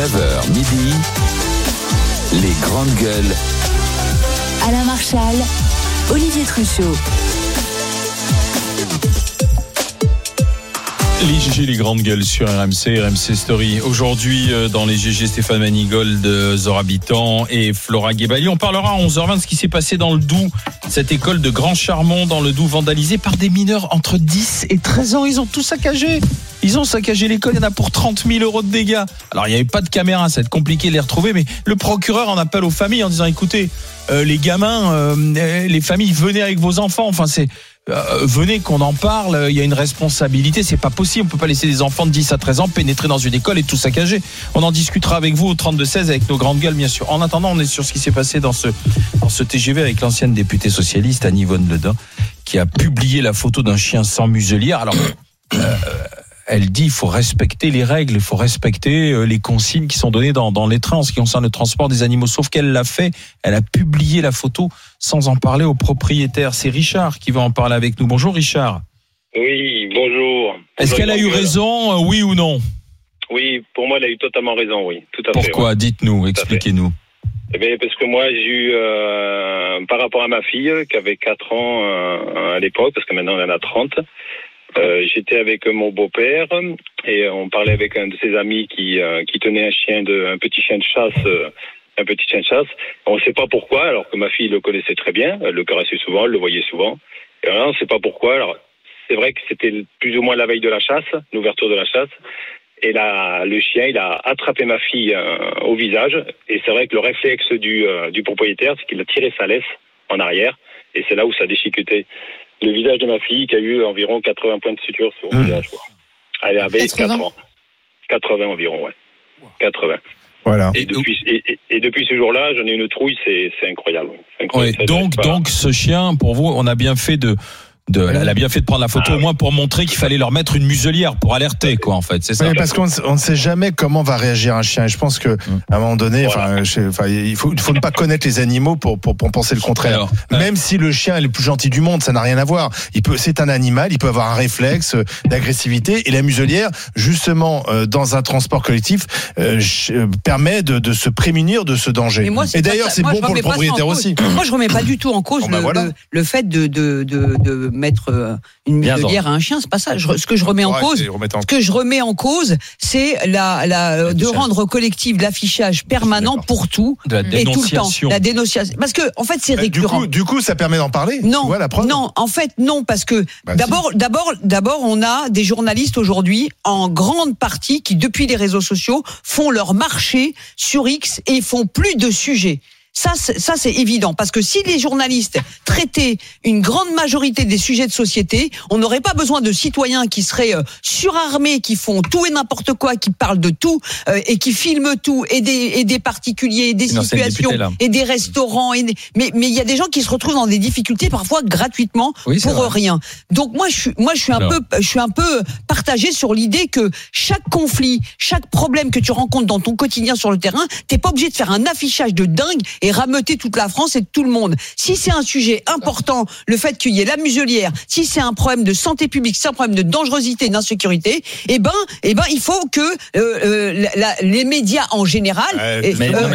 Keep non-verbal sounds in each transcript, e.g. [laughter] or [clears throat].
9h midi, les grandes gueules. Alain Marchal, Olivier Truchot. Les GG, les grandes gueules sur RMC, RMC Story. Aujourd'hui, euh, dans les GG, Stéphane Manigold, euh, Zora Habitant et Flora Guébali. On parlera à 11h20 de ce qui s'est passé dans le Doubs, cette école de Grand Charmont dans le Doubs, vandalisée par des mineurs entre 10 et 13 ans. Ils ont tout saccagé. Ils ont saccagé l'école, il y en a pour 30 000 euros de dégâts. Alors, il n'y avait pas de caméra, ça va être compliqué de les retrouver, mais le procureur en appelle aux familles en disant, écoutez, euh, les gamins, euh, les familles, venez avec vos enfants. Enfin, c'est venez qu'on en parle, il y a une responsabilité, c'est pas possible, on peut pas laisser des enfants de 10 à 13 ans pénétrer dans une école et tout saccager. On en discutera avec vous au 32 16 avec nos grandes gueules bien sûr. En attendant, on est sur ce qui s'est passé dans ce dans ce TGV avec l'ancienne députée socialiste Annie Von Ledin qui a publié la photo d'un chien sans muselière. Alors [clears throat] euh, elle dit il faut respecter les règles, il faut respecter euh, les consignes qui sont données dans, dans les trains en ce qui concerne le transport des animaux. Sauf qu'elle l'a fait, elle a publié la photo sans en parler au propriétaire. C'est Richard qui va en parler avec nous. Bonjour Richard. Oui, bonjour. Est-ce qu'elle a eu raison, euh, oui ou non? Oui, pour moi, elle a eu totalement raison, oui, tout à Pourquoi? Dites-nous, expliquez-nous. Eh bien, parce que moi, j'ai eu, euh, par rapport à ma fille, qui avait 4 ans euh, à l'époque, parce que maintenant elle en a 30, euh, j'étais avec mon beau-père et on parlait avec un de ses amis qui, euh, qui tenait un chien de, un petit chien de chasse, euh, un petit chien de chasse. On ne sait pas pourquoi, alors que ma fille le connaissait très bien, elle le caressait souvent, elle le voyait souvent. Et là, on ne sait pas pourquoi. Alors, c'est vrai que c'était plus ou moins la veille de la chasse, l'ouverture de la chasse. Et là, le chien, il a attrapé ma fille euh, au visage. Et c'est vrai que le réflexe du, euh, du propriétaire, c'est qu'il a tiré sa laisse en arrière. Et c'est là où ça a déchiqueté le visage de ma fille, qui a eu environ 80 points de suture sur le Mmh. visage. quoi. Elle avait 80. 4 ans. 80 environ, ouais. 80. Voilà. Et depuis, et, et- et depuis ce jour-là, j'en ai une trouille, c'est c'est incroyable. Incroyable. Ouais, donc, donc ce chien, pour vous, on a bien fait de, de, elle a bien fait de prendre la photo Ah au moins pour montrer qu'il fallait leur mettre une muselière pour alerter, quoi, en fait. C'est ça. Oui, parce qu'on ne- on ne sait jamais comment va réagir un chien. Et je pense que à un moment donné, enfin, il faut, il faut ne pas connaître les animaux pour, pour, pour penser le contraire. Alors, euh, Même si le chien est le plus gentil du monde, ça n'a rien à voir. Il peut, c'est un animal, il peut avoir un réflexe euh, d'agressivité. Et la muselière, justement, euh, dans un transport collectif, euh, permet de, de se prémunir de ce danger. Moi, et d'ailleurs, c'est bon pour le propriétaire aussi. Moi, je remets pas du tout en cause Bon, ben le, voilà. le, le fait de, de, de, de mettre euh, une Bien muselière à un chien. C'est pas ça. Je- ce que je remets en Ouais, cause, en- ce que je remets en cause, c'est la, la, euh, de rendre collectif l'affichage permanent pour tout de la et tout le temps. La dénonciation. Parce que, en fait, c'est Bah, du, récurrent. coup, du coup, ça permet d'en parler. Non, Tu vois la preuve non, en fait non, parce que Bah, d'abord, d'abord, d'abord, on a des journalistes aujourd'hui en grande partie qui, depuis les réseaux sociaux, font leur marché sur X et font plus de sujets. Ça, ça c'est évident, parce que si les journalistes [laughs] traitaient une grande majorité des sujets de société, on n'aurait pas besoin de citoyens qui seraient euh, surarmés, qui font tout et n'importe quoi, qui parlent de tout euh, et qui filment tout, et des, et des particuliers, et des situations, et des restaurants. Et des- mais mais il y a des gens qui se retrouvent dans des difficultés parfois gratuitement Oui, pour vrai. rien. Donc moi je suis moi je suis un peu je suis un peu partagé sur l'idée que chaque conflit, chaque problème que tu rencontres dans ton quotidien sur le terrain, t'es pas obligé de faire un affichage de dingue et rameuter toute la France et tout le monde. Si c'est un sujet important, le fait qu'il y ait la muselière, si c'est un problème de santé publique, si c'est un problème de dangerosité, d'insécurité, eh ben eh ben il faut que euh, euh, la- la- les médias en général, euh,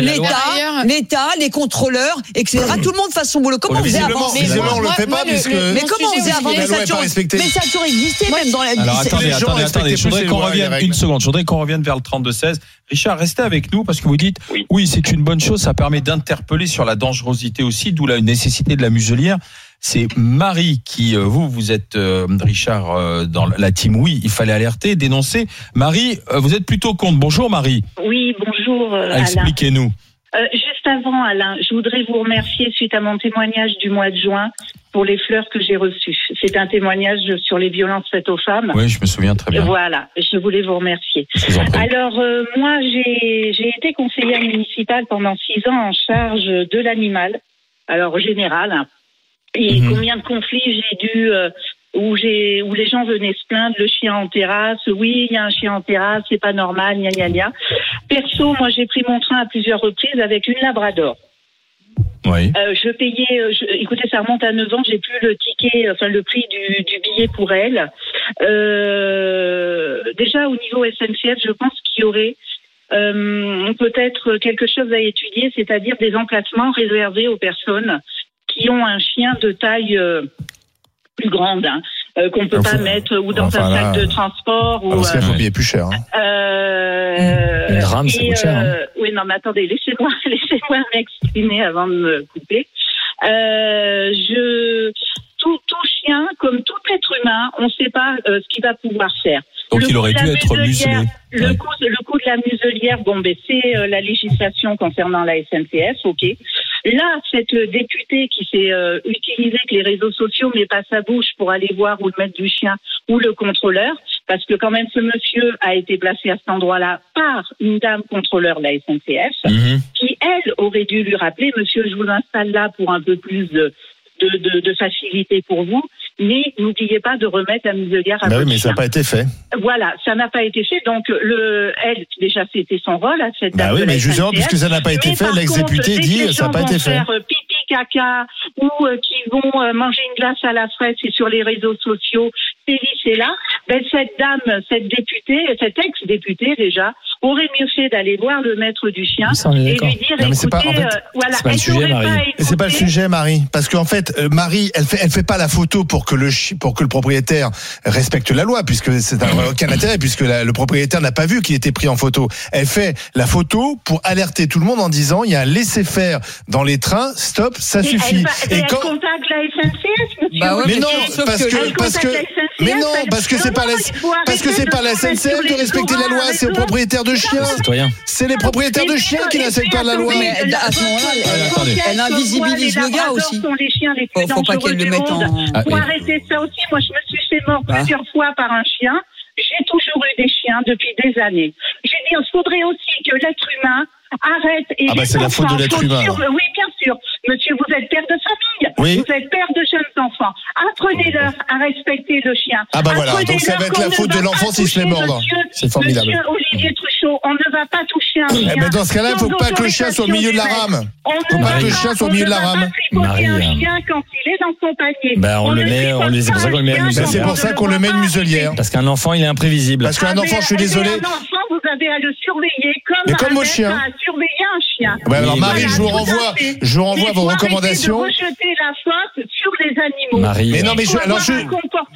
l'État, l'État, les contrôleurs, etc. Tout le monde fasse son boulot. Comment on faisait avant Mais visiblement, on le moi- fait moi, pas le- puisque. le- mais comment on faisait avant mais ça, a toujours- respectée. mais ça a toujours existé, même dans la. Alors attendez, attendez, attendez, je voudrais qu'on revienne une seconde. Je voudrais qu'on revienne vers le 32-16. Richard, restez avec nous parce que vous dites Oui. oui, c'est une bonne chose, ça permet d'interpeller sur la dangerosité aussi, d'où la nécessité de la muselière. C'est Marie qui, euh, vous, vous êtes, euh, Richard, euh, dans la team oui, il fallait alerter, dénoncer. Marie, euh, vous êtes plutôt contre. Bonjour Marie, Oui, bonjour euh, Alain. expliquez-nous. Euh, juste avant, Alain, je voudrais vous remercier suite à mon témoignage du mois de juin pour les fleurs que j'ai reçues. C'est un témoignage sur les violences faites aux femmes. Oui, je me souviens très bien. Voilà, je voulais vous remercier. Vous. Alors, euh, moi, j'ai été conseillère municipale pendant six ans en charge de l'animal, alors au général. hein. Et Mhm. combien de conflits j'ai dû... euh, où, j'ai, où les gens venaient se plaindre, le chien en terrasse, oui, il y a un chien en terrasse, c'est pas normal, gna gna gna. Perso, moi, j'ai pris mon train à plusieurs reprises avec une labrador. Oui. Euh, je payais, euh, je- écoutez, ça remonte à 9 ans, j'ai plus le ticket, enfin le prix du, du billet pour elle. Euh, déjà au niveau SNCF, je pense qu'il y aurait euh, peut-être quelque chose à étudier, c'est-à-dire des emplacements réservés aux personnes qui ont un chien de taille plus grande, hein, euh, qu'on peut Enfin, pas mettre ou dans enfin, un là, sac de transport. Ah, Ou, Parce qu'il euh, faut payer plus cher. hein. euh, Une rame, ça et, coûte cher, hein. euh, Oui, non, mais attendez, laissez-moi, [laughs] laissez-moi m'exprimer avant de me couper. Euh, je, tout, tout chien, comme tout être humain, on ne sait pas euh, ce qu'il va pouvoir faire. Donc Le il aurait dû être muselé. Le, Ouais. coup, le coup de la muselière, bon, ben, c'est euh, la législation concernant la SNCF, ok. Là, cette députée qui s'est euh, utilisée que les réseaux sociaux, mais pas sa bouche pour aller voir où le maître du chien ou le contrôleur, parce que quand même ce monsieur a été placé à cet endroit-là par une dame contrôleur de la SNCF, Mhm. qui elle aurait dû lui rappeler, monsieur, je vous installe là pour un peu plus de, de, de, de facilité pour vous, mais n'oubliez pas de remettre la muselière à Bah oui, mais ça n'a pas été fait. Voilà, ça n'a pas été fait. Donc, le, elle, déjà, c'était son rôle à cette Bah dame oui, mais justement, puisque ça n'a pas été Mais fait, l'ex-député dit ça n'a pas été fait. faire euh, caca ou euh, qui vont euh, manger une glace à la fraise et sur les réseaux sociaux, c'est c'est là. Ben, cette dame, cette députée, cette ex-députée déjà, aurait mieux fait d'aller voir le maître du chien est et lui dire Non, écoutez, pas- en fait, euh, voilà, c'est pas le sujet, Marie. c'est pas le sujet, Marie, parce qu'en fait, euh, Marie, elle fait, elle fait pas la photo pour que le chi- pour que le propriétaire respecte la loi, puisque c'est un aucun intérêt, puisque la- le propriétaire n'a pas vu qu'il était pris en photo. Elle fait la photo pour alerter tout le monde en disant il y a un laisser faire dans les trains, stop, ça Et suffit. Elle, Et elle quand contacte la SNCF. Bah ouais, mais non, parce que- que, Elle parce que, contacte la SNCF, mais non, elle- parce que c'est pas la, parce que c'est pas la SNCF de respecter la loi, c'est aux tout. propriétaires de chiens. C'est les propriétaires de chiens qui n'assèquent puis, pas la loi. à ce moment-là, elle- Elle invisibilise le gars aussi. labradors sont les chiens les plus Faut, faut pas qu'elle le mette en. Ah, Pour arrêter ça aussi, moi je me suis fait mort Ah. plusieurs fois par un chien. J'ai toujours eu des chiens depuis des années. J'ai dit, il faudrait aussi que l'être humain arrête. Et Ah bah, c'est la faute de l'être humain. Oui, bien sûr. Monsieur, vous êtes père de famille. Oui. Vous êtes père de jeunes enfants. Apprenez-leur à respecter le chien. Ah bah voilà, donc ça va être la ne faute va de l'enfant s'il se fait mordre. C'est formidable. Monsieur Olivier Truchot, on ne va pas toucher un chien. Eh ben dans ce cas-là, il faut sans pas que le chien soit au milieu de la rame. on Faut ne pas va que le chien soit au on milieu de ne la va rame. pas tripoter Marie, un chien quand il est dans son panier. Ben, on le ne met- on les- c'est pour pas ça qu'on un le met à chien muselière. quand C'est pour on ça ne qu'on le met une muselière. Parce qu'un enfant, il est imprévisible. Parce qu'un Ah, enfant, je suis désolé. Un enfant, vous avez à le surveiller comme Mais comme un vos surveillé un chien. Ouais, alors Marie, Voilà, je vous renvoie, je vous renvoie Mais vos recommandations. De rejeter la faute sur les animaux. Marie. Mais non, mais je, alors je,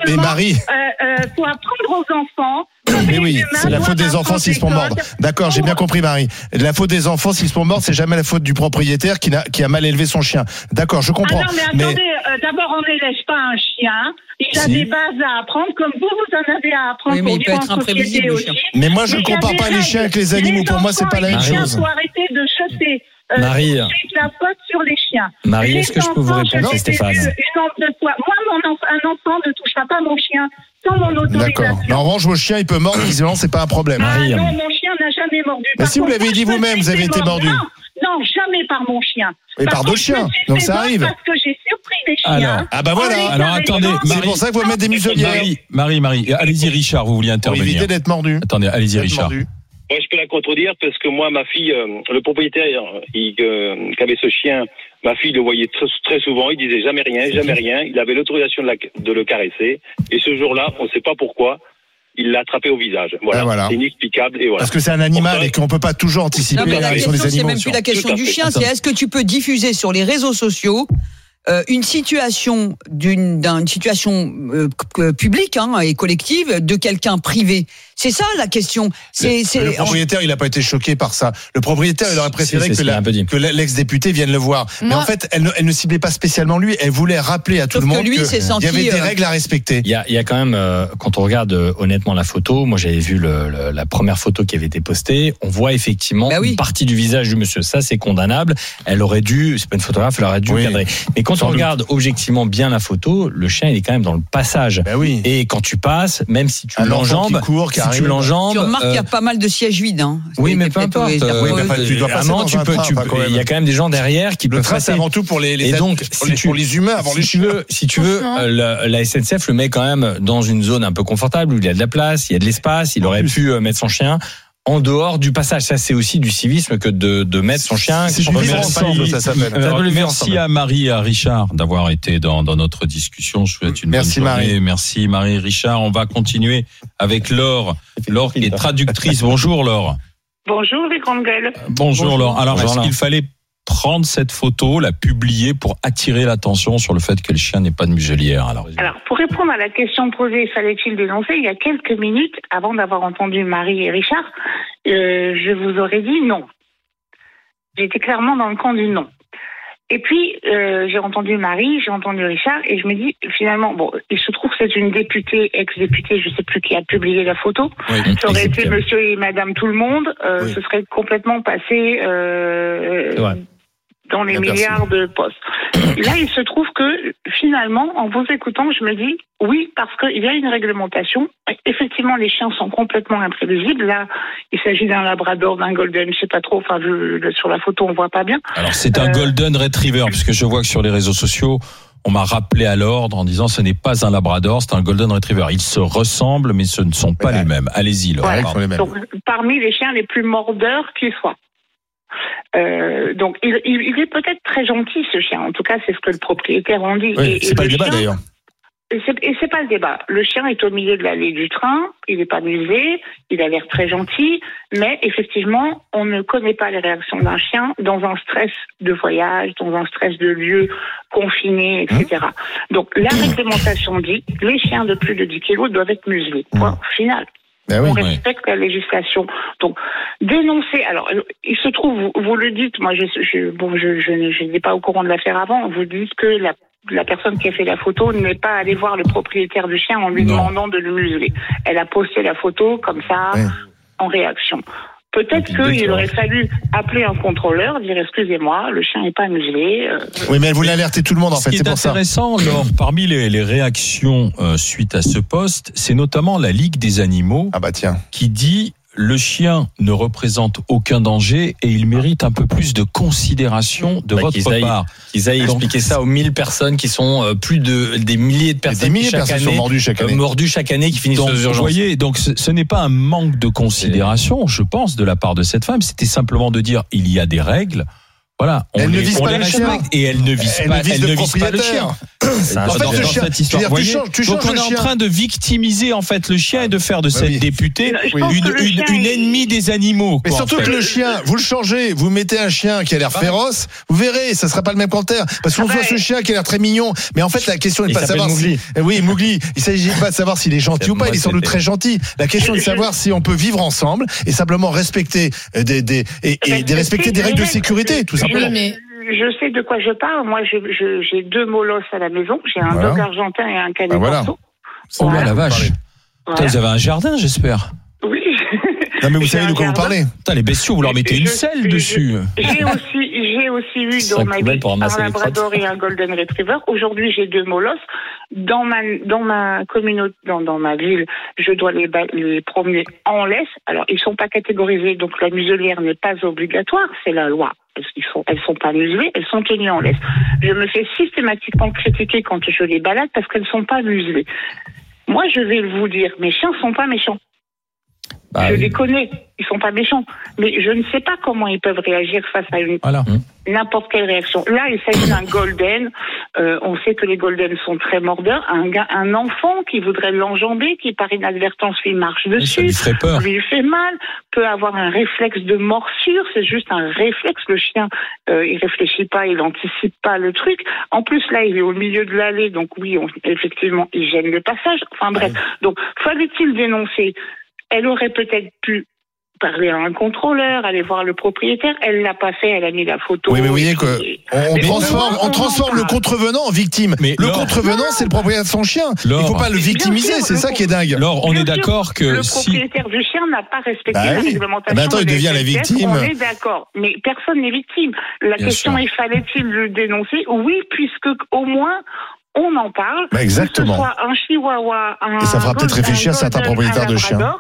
mais Marie. euh, euh, faut apprendre aux enfants. Mais oui, c'est la faute des enfants s'ils se font mordre. D'accord, j'ai bien compris, Marie. La faute des enfants s'ils se font mordre, c'est jamais la faute du propriétaire qui, a mal élevé son chien. D'accord, je Ah comprends. non, mais attendez, euh, d'abord, on n'élève pas un chien. Il a Si. des bases à apprendre, comme vous, vous en avez à apprendre Oui, mais il peut être imprévisible, aussi. mais moi, je ne il compare pas les chiens avec les animaux. Pour moi, c'est pas la même chose. chiens, faut arrêter de jeter Marie. tout de suite la faute sur les chiens. Marie, est-ce que je peux vous répondre, Stéphane Une fois. Moi, mon un enfant ne touchera pas mon chien sans mon autorisation. D'accord. En revanche, vos chiens, il peut mordre, visiblement, c'est pas un problème. Ah Marie, non, euh, mon chien n'a jamais mordu. Mais Par si vous l'avez dit vous-même, vous avez été mordu. Non, non, jamais par mon chien. Et par contre, je me chiens. Donc ça arrive. Parce que j'ai surpris des chiens. Alors, Ah bah voilà. Alors, attendez. C'est pour ça qu'il faut mettre des muselières. Marie, Marie, Marie, allez-y Richard, vous vouliez Pour intervenir. éviter d'être mordu. Attendez, allez-y Richard. mordu. Moi, je peux la contredire parce que moi, ma fille, euh, le propriétaire il, euh, qui avait ce chien, ma fille le voyait très, très souvent. Il disait jamais rien, jamais rien. Il avait l'autorisation de, la- de le caresser. Et ce jour-là, on ne sait pas pourquoi, il l'a attrapé au visage. Voilà. Ah, voilà. C'est inexplicable. Et voilà. Parce que c'est un animal et qu'on peut pas toujours anticiper Non, mais la question, des c'est animaux. même plus la question du chien, c'est est-ce que tu peux diffuser sur les réseaux sociaux euh, une situation d'une d'une situation euh, publique hein, et collective de quelqu'un privé? C'est ça la question. C'est Le c'est propriétaire, il n'a pas été choqué par ça. Le propriétaire, il aurait préféré que l'ex-député vienne le voir. Mais en fait, elle ne, elle ne ciblait pas spécialement lui. Elle voulait rappeler à tout le monde qu'il y avait des euh, règles à respecter. Il y a, il y a quand même, euh, quand on regarde euh, honnêtement la photo, moi j'avais vu le, le- la première photo qui avait été postée, on voit effectivement Bah oui. une partie du visage du monsieur. Ça c'est condamnable. Elle aurait dû, c'est pas une photographe, elle aurait dû Oui. cadrer. Mais quand Sans on doute. regarde objectivement bien la photo, le chien il est quand même dans le passage. Oui. Et quand tu passes, même si tu l'enjambes, qui court, qui si tu l'enjambes, tu remarques qu'il y euh, a pas mal de sièges vides. Hein. oui, mais C'est peu peut-être, importe. euh, Oui, mais Euh, enfin, tu dois passer dans tu un peux, train, tu il y a quand même des gens derrière qui Le peuvent train, c'est avant tout pour les, les Et donc, pour si les, tu- pour les humains, avant les si tu chiens. veux, si tu veux, euh, la, la SNCF le met quand même dans une zone un peu confortable où il y a de la place, il y a de l'espace, il aurait pu euh, mettre son chien en dehors du passage. Ça, c'est aussi du civisme que de, de mettre son chien. Vivre ensemble, ça s'appelle. Merci à Marie et à Richard d'avoir été dans, dans notre discussion. Je vous souhaite une Merci, bonne journée. Marie. Merci Marie et Richard. On va continuer avec Laure. Laure qui est traductrice. Bonjour Laure. Bonjour les grandes gueules. Bonjour, Laure. Alors, Bonjour, est-ce qu'il fallait prendre cette photo, la publier pour attirer l'attention sur le fait que le chien n'est pas de muselière Alors, Alors, pour répondre à la question posée, fallait-il dénoncer Il y a quelques minutes, avant d'avoir entendu Marie et Richard, euh, je vous aurais dit non. J'étais clairement dans le camp du non. Et puis, euh, j'ai entendu Marie, j'ai entendu Richard, et je me dis, finalement, bon, il se trouve que c'est une députée, ex-députée, je sais plus qui a publié la photo. Oui, Ça aurait été monsieur et madame tout le monde, euh, Oui. ce serait complètement passé euh. Dans les Bien milliards de postes. [coughs] Là, il se trouve que finalement, en vous écoutant, je me dis oui, parce qu'il y a une réglementation. Effectivement, les chiens sont complètement imprévisibles. Là, il s'agit d'un labrador, d'un golden, je sais pas trop. Enfin, je- sur la photo, on voit pas bien. Alors, c'est un Euh, Golden Retriever, puisque je vois que sur les réseaux sociaux, on m'a rappelé à l'ordre en disant ce n'est pas un Labrador, c'est un Golden Retriever. Ils se ressemblent, mais ce ne sont pas Ouais. les mêmes. Allez-y, Laure. Ouais, pardon. ils sont les mêmes. Donc, parmi les chiens les plus mordeurs qui soient. Euh, donc, il, il- il est peut-être très gentil, ce chien. En tout cas, c'est ce que le propriétaire en dit. Oui, c'est pas le débat d'ailleurs. Et c'est- pas le débat. Le chien est au milieu de l'allée du train, il n'est pas musé, il a l'air très gentil, mais effectivement, on ne connaît pas les réactions d'un chien dans un stress de voyage, dans un stress de lieu confiné, etc. Donc la réglementation dit les chiens de plus de 10 kilos doivent être muselés. Point final. Ben oui. On respecte la législation. Donc, dénoncer. Alors, euh, il se trouve, vous, vous le dites, moi, je, je, bon, je, je, n'étais pas au courant de l'affaire avant. Vous dites que la, la personne qui a fait la photo n'est pas allée voir le propriétaire du chien en lui Non. demandant de le museler. Elle a posté la photo comme ça, en réaction. Peut-être qu'il aurait fallu appeler un contrôleur, dire excusez-moi, le chien n'est pas muselé. euh, Oui, mais elle voulait alerter tout le monde en Ce fait, qui c'est est ça. intéressant, Laure, parmi les, les réactions euh, suite à ce poste, c'est notamment la Ligue des animaux Ah bah tiens. qui dit le chien ne représente aucun danger et il mérite un peu plus de considération de Bah, votre aillent- part. Ils aillent Donc, expliquer ça aux 1000 personnes qui sont euh, plus de des milliers de Des personnes milliers qui de chaque personnes sont année mordues chaque euh, année. mordues chaque année qui finissent Donc, aux vous urgences. voyez, donc ce, ce n'est pas un manque de considération, je pense, de la part de cette femme. C'était simplement de dire il y a des règles. Voilà, on Elle ne les, vise on pas les le chien. respecte et elle ne vise Elle pas, ne vise elle le ne vise pas le chien. [coughs] En fait, le dans chien, cette je histoire, veux dire, vous tu changes- tu Donc changes on le est en chien. train de victimiser en fait le chien et de faire de cette oui. députée une, une, chien une ennemie des animaux. Mais quoi, surtout en fait. que le chien, vous le changez, vous mettez un chien qui a l'air Ah. féroce, vous verrez, ça sera pas le même commentaire. Parce qu'on Ah voit bah, ce chien qui a l'air très mignon, mais en fait la question n'est pas de s'appelle savoir Mowgli. si. Eh Oui, Mowgli. Il s'agit pas de savoir s'il est gentil ou pas. Il est sans doute très gentil. La question est de savoir si on peut vivre ensemble et simplement respecter des, des et, et Respecter des- respecter des les règles de sécurité, tout simplement. Oui, mais Je sais de quoi je parle. Moi, j'ai deux molosses à la maison. J'ai un Voilà. dog argentin et un canet Ah, voilà. Oh là Voilà. la vache. Putain, Voilà. Vous avez un jardin, j'espère. Oui. [laughs] Non mais vous savez de quoi vous parlez. Putain, les bestiaux, vous leur mettez une Je- selle je- dessus. J'ai aussi, j'ai aussi eu [laughs] dans ma vie un labrador et un golden retriever. Aujourd'hui, j'ai deux molosses. Dans ma, dans ma communauté, dans, dans ma ville, je dois les, les promener en laisse. Alors, ils sont pas catégorisés, donc la muselière n'est pas obligatoire, c'est la loi. Elles sont, elles sont pas muselées, elles sont tenues en laisse. Je me fais systématiquement critiquer quand je les balade parce qu'elles sont pas muselées. Moi, je vais vous dire, mes chiens sont pas méchants. Bah je oui. les connais, ils sont pas méchants. Mais je ne sais pas comment ils peuvent réagir face à une Voilà. n'importe quelle réaction. Là, il s'agit d'un golden. Euh, on sait que les golden sont très mordeurs. Un, gars, un enfant qui voudrait l'enjamber, qui par inadvertance lui marche dessus, lui ferait peur. lui fait mal, peut avoir un réflexe de morsure. C'est juste un réflexe. Le chien, euh, il réfléchit pas, il anticipe pas le truc. En plus, là, il est au milieu de l'allée, donc oui, on- effectivement, il gêne le passage. Enfin bref. Donc, fallait-il dénoncer Elle aurait peut-être pu parler à un contrôleur, aller voir le propriétaire. Elle l'a pas fait. Elle a mis la photo. Oui, mais vous voyez que on Mais transforme, on- le en contrevenant en victime. Mais le Laure- contrevenant, c'est le propriétaire de son chien. Il Laure- faut pas le victimiser, c'est ça qui est dingue. Laure, on est d'accord que le si. propriétaire du chien n'a pas respecté Bah la réglementation. Bah attends, il de devient la victime. On est d'accord, mais personne n'est victime. La Bien question sûr. est fallait-il le dénoncer? Oui, puisque au moins on en parle. Bah, exactement. Que ce soit un chihuahua, un Et ça fera peut-être réfléchir certains propriétaires de chiens.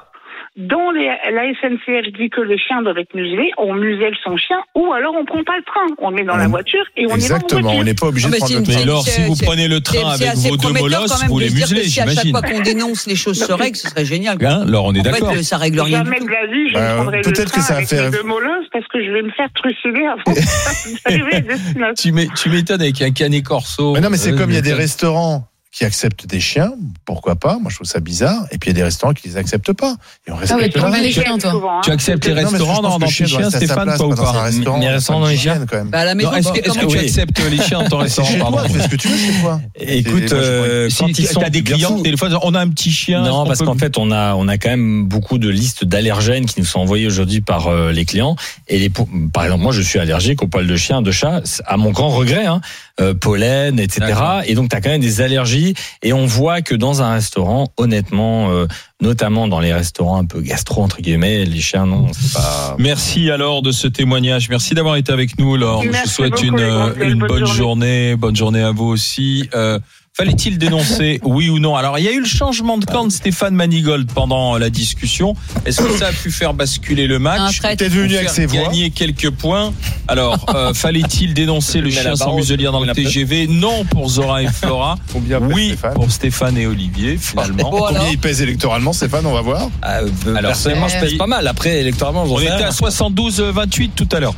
Dans les, la SNCF dit que les chiens doivent être muselés, on muselle son chien, ou alors on prend pas le train, on le met dans la voiture et on Exactement, y va en on n'est pas obligé Ah, de mais prendre le une- train. Mais Laure, si c'est- vous prenez le train avec vos deux molosses, vous les muselez, si à chaque j'imagine. fois qu'on dénonce les choses se règlent, ce serait génial. Hein, Laure, on est En d'accord. fait, ça règle rien du Jamais tout. de la vie, je Bah, le peut-être que train ça va avec faire- mes deux molosses parce que je vais me faire trucider avant [laughs] d'arriver à destination. Tu m'é- tu m'étonnes avec un canet corso. Mais non, mais c'est Euh, comme il y a des restaurants qui acceptent des chiens, pourquoi pas Moi, je trouve ça bizarre. Et puis il y a des restaurants qui les acceptent pas. Et on Ah respecte ouais, tu les chiens, toi. Acceptes les restaurants dans, dans tes chiens, Stéphane, toi ou pas pas Les restaurants dans les chiens quand même. Bah, Est-ce que, tu acceptes les chiens dans ton restaurant fais ce que tu veux chez toi. Écoute, euh, quand tu ils sont as des clients, des fois, on a un petit chien. Non, parce qu'en fait, on a, on a quand même beaucoup de listes d'allergènes qui nous sont envoyées aujourd'hui par euh, les clients. Et par exemple, moi, je suis allergique aux poils de chien, de chat, à mon grand regret, hein, euh, pollen, etc. Et donc, tu as quand même des allergies. Et on voit que dans un restaurant, honnêtement, euh, notamment dans les restaurants un peu gastro, entre guillemets, les chiens, non, c'est pas... Merci alors de ce témoignage. Merci d'avoir été avec nous, Laure. Je vous souhaite beaucoup, une, une Bonne bonne journée. journée. Bonne journée à vous aussi. Euh, Fallait-il dénoncer, [laughs] oui ou non Alors, il y a eu le changement de camp de Stéphane Manigold pendant la discussion. Est-ce que ça a pu faire basculer le match. Peut-être venu avec ses voix. gagner quelques points. Alors, euh, [laughs] fallait-il dénoncer le chien sans muselière dans le. TGV Non pour Zora et Flora. [laughs] Oui Stéphane pour Stéphane et Olivier, finalement. Combien il pèse électoralement, Stéphane On va voir. Euh, Alors, personnellement, je pèse pas mal. Après, électoralement, On était à 72-28 tout à l'heure.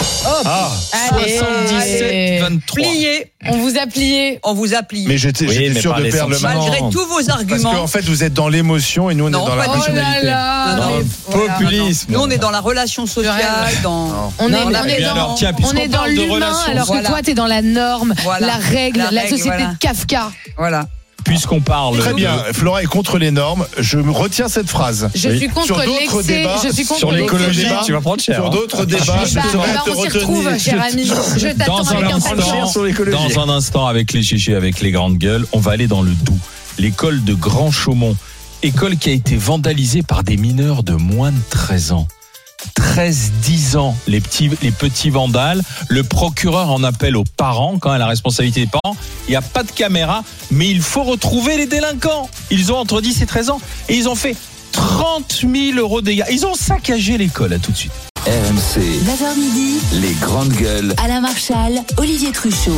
Ah, Allez, 77-23. Plié, On vous a plié. on vous a plié. mais j'étais Sûr de perdre le match. Malgré tous vos Parce arguments. qu'en fait, vous êtes dans l'émotion et nous, on Non, est dans la. Oh rationalité. là. Non, non, non, voilà. Populisme. Nous, on est dans la relation sociale, dans. On est, dans, alors, tiens, on puisqu'on est dans parle de l'humain, alors Voilà. que toi, t'es dans la norme, Voilà. la règle, La la, règle, société voilà. de Kafka. Voilà. Puisqu'on parle Très bien. Flora est contre les normes. Je me retiens cette phrase. Je Oui. suis contre Sur d'autres l'excès. débats, Je suis contre Sur l'écologie, tu vas prendre cher. Sur hein. d'autres débats, je saurais ben, te on s'y retrouve, retenir. cher ami. Je t'attends Dans avec impatience. dans un instant avec les GG, avec les grandes gueules, on va aller dans le Doubs, l'école de Grand Chaumont, école qui a été vandalisée par des mineurs de moins de 13 ans. 13-10 ans, les petits, les petits vandales. Le procureur en appelle aux parents, quand même la responsabilité des parents. Il n'y a pas de caméra, mais il faut retrouver les délinquants. Ils ont entre 10 et 13 ans. Et ils ont fait 30 000 euros de dégâts. Ils ont saccagé l'école, à tout de suite. RMC, 9h midi, les grandes gueules. Alain Marchal, Olivier Truchot.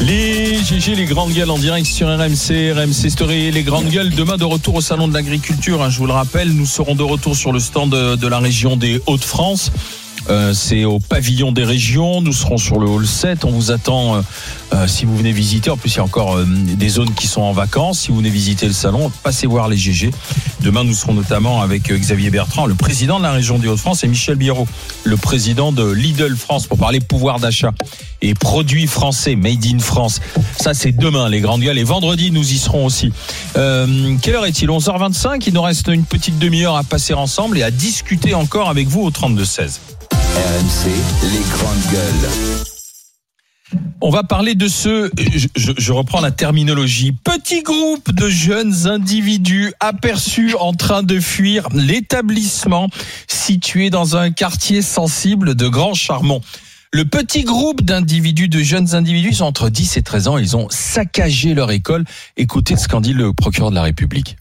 Les GG, les grandes gueules en direct sur RMC, RMC Story, les grandes gueules. Demain de retour au salon de l'agriculture. hein, je vous le rappelle, nous serons de retour sur le stand de, de la région des Hauts-de-France. Euh, c'est au pavillon des régions. Nous serons sur le hall 7. On vous attend euh, euh, si vous venez visiter. En plus, il y a encore euh, des zones qui sont en vacances. Si vous venez visiter le salon, passez voir les GG. Demain, nous serons notamment avec euh, Xavier Bertrand, le président de la région des Hauts-de-France, et Michel Biérot, le président de Lidl France, pour parler pouvoir d'achat et produits français, made in France. Ça, c'est demain, les grandes gueules. Et vendredi, nous y serons aussi. Quelle heure est-il? 11h25. Il nous reste une petite demi-heure à passer ensemble et à discuter encore avec vous au 32-16. RMC, les grandes gueules. On va parler de ce, je, reprends la terminologie, petit groupe de jeunes individus aperçus en train de fuir l'établissement situé dans un quartier sensible de Grand Charmont. Le petit groupe d'individus, de jeunes individus, entre 10 et 13 ans. Ils ont saccagé leur école. Écoutez ce qu'en dit le procureur de la République.